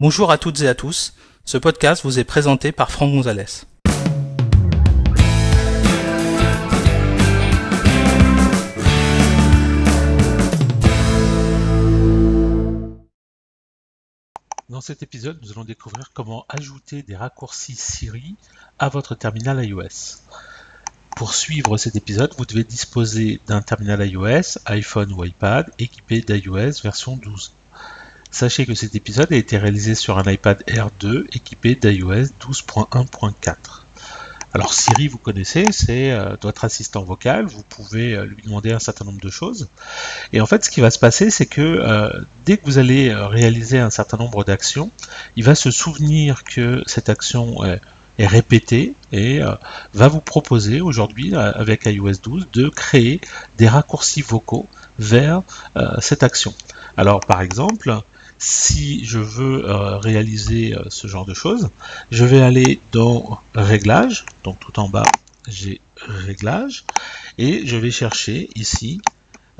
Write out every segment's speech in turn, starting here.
Bonjour à toutes et à tous. Ce podcast vous est présenté par Franck Gonzalez. Dans cet épisode, nous allons découvrir comment ajouter des raccourcis Siri à votre terminal iOS. Pour suivre cet épisode, vous devez disposer d'un terminal iOS, iPhone ou iPad équipé d'iOS version 12. Sachez que cet épisode a été réalisé sur un iPad Air 2 équipé d'iOS 12.1.4. Alors Siri, vous connaissez, c'est euh, votre assistant vocal, vous pouvez euh, lui demander un certain nombre de choses. Et en fait, ce qui va se passer, c'est que euh, dès que vous allez réaliser un certain nombre d'actions, il va se souvenir que cette action est, est répétée et va vous proposer aujourd'hui, avec iOS 12, de créer des raccourcis vocaux vers cette action. Alors par exemple, si je veux euh, réaliser euh, ce genre de choses, je vais aller dans Réglages, donc tout en bas, j'ai Réglages, et je vais chercher ici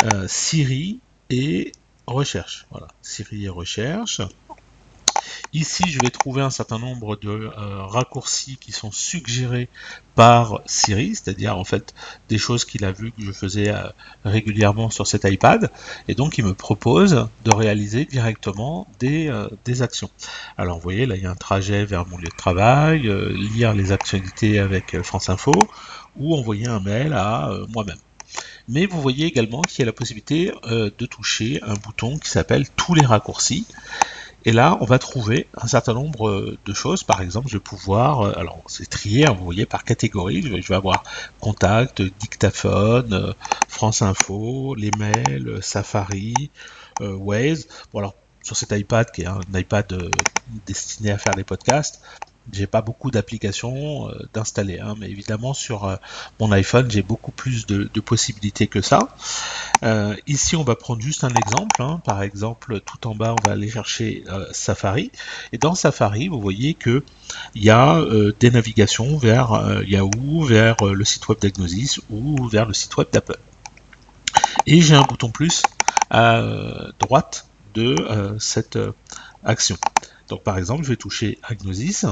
euh, Siri et Recherche. Voilà, Siri et Recherche. Ici, je vais trouver un certain nombre de euh, raccourcis qui sont suggérés par Siri, c'est-à-dire en fait des choses qu'il a vues que je faisais euh, régulièrement sur cet iPad, et donc il me propose de réaliser directement euh, des, actions. Alors vous voyez, là il y a un trajet vers mon lieu de travail, lire les actualités avec France Info, ou envoyer un mail à moi-même. Mais vous voyez également qu'il y a la possibilité de toucher un bouton qui s'appelle tous les raccourcis. Et là, on va trouver un certain nombre euh, de choses. Par exemple, je vais pouvoir, euh, alors c'est trié, hein, vous voyez, par catégorie. Je vais, avoir contact, dictaphone, euh, France Info, les Safari, Waze. Bon alors, sur cet iPad qui est un iPad destiné à faire des podcasts, j'ai pas beaucoup d'applications d'installer, hein, mais évidemment sur mon iPhone j'ai beaucoup plus de, possibilités que ça. Euh, ici on va prendre juste un exemple, hein. par exemple tout en bas on va aller chercher Safari, et dans Safari vous voyez que il y a des navigations vers Yahoo, vers le site web d'Agnosis ou vers le site web d'Apple. Et j'ai un bouton plus à droite de cette action. Donc par exemple je vais toucher Agnosis.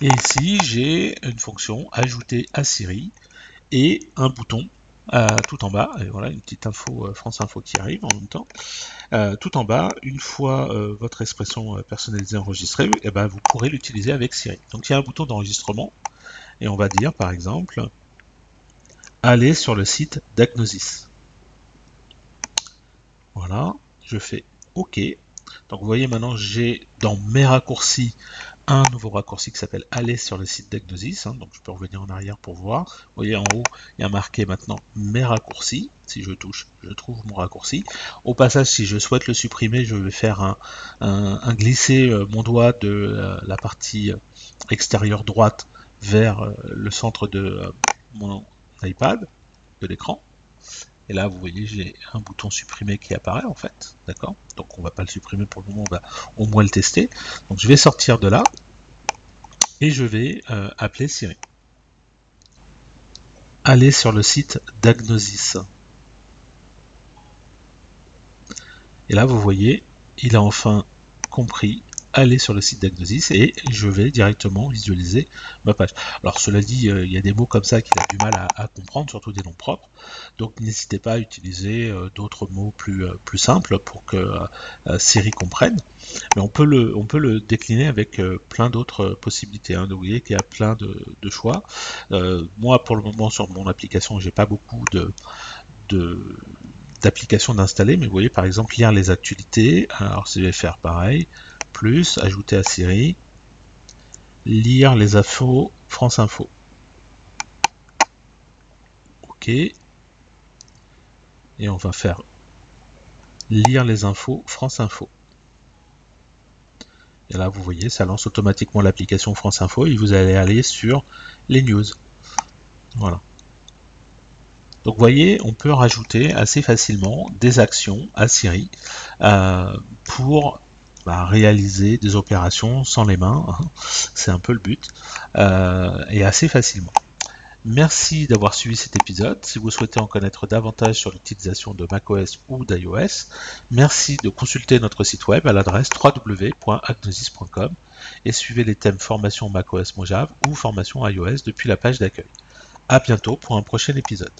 Et ici, j'ai une fonction ajouter à Siri et un bouton euh, tout en bas, et voilà une petite info euh, France Info qui arrive en même temps. Euh, tout en bas, une fois votre expression personnalisée enregistrée, et eh ben, vous pourrez l'utiliser avec Siri. Donc il y a un bouton d'enregistrement, et on va dire par exemple, aller sur le site d'Agnosis. Voilà, je fais OK. Donc vous voyez maintenant j'ai dans mes raccourcis un nouveau raccourci qui s'appelle aller sur le site d'Agnosis. Hein, donc je peux revenir en arrière pour voir. Vous voyez en haut, il y a marqué maintenant mes raccourcis. Si je touche, je trouve mon raccourci. Au passage, si je souhaite le supprimer, je vais faire un, glisser euh, mon doigt de euh, la partie extérieure droite vers euh, le centre de mon iPad, de l'écran. Et là, vous voyez, j'ai un bouton supprimer qui apparaît en fait. D'accord? Donc on va pas le supprimer pour le moment, on va au moins le tester. Donc je vais sortir de là et je vais euh, appeler Siri. Aller sur le site d'Agnosis. Et là, vous voyez, il a enfin compris aller sur le site d'Agnosis et je vais directement visualiser ma page. Alors cela dit, euh, il y a des mots comme ça qu'il a du mal à, comprendre, surtout des noms propres. Donc n'hésitez pas à utiliser euh, d'autres mots plus, euh, plus simples pour que Siri comprenne. Mais on peut le, on peut le décliner avec plein d'autres possibilités. Hein. Vous voyez qu'il y a plein de, choix. moi, pour le moment, sur mon application, j'ai pas beaucoup de d'applications d'installer, mais vous voyez par exemple lire les actualités. Alors je vais faire pareil plus, ajouter à Siri, lire les infos France Info. Ok. Et on va faire lire les infos France Info. Et là, vous voyez, ça lance automatiquement l'application France Info et vous allez aller sur les news. Voilà. Donc, vous voyez, on peut rajouter assez facilement des actions à Siri euh, pour réaliser des opérations sans les mains, hein. c'est un peu le but, euh, et assez facilement. Merci d'avoir suivi cet épisode. Si vous souhaitez en connaître davantage sur l'utilisation de macOS ou d'iOS, merci de consulter notre site web à l'adresse www.agnosis.com et suivez les thèmes formation macOS Mojave ou formation iOS depuis la page d'accueil. À bientôt pour un prochain épisode.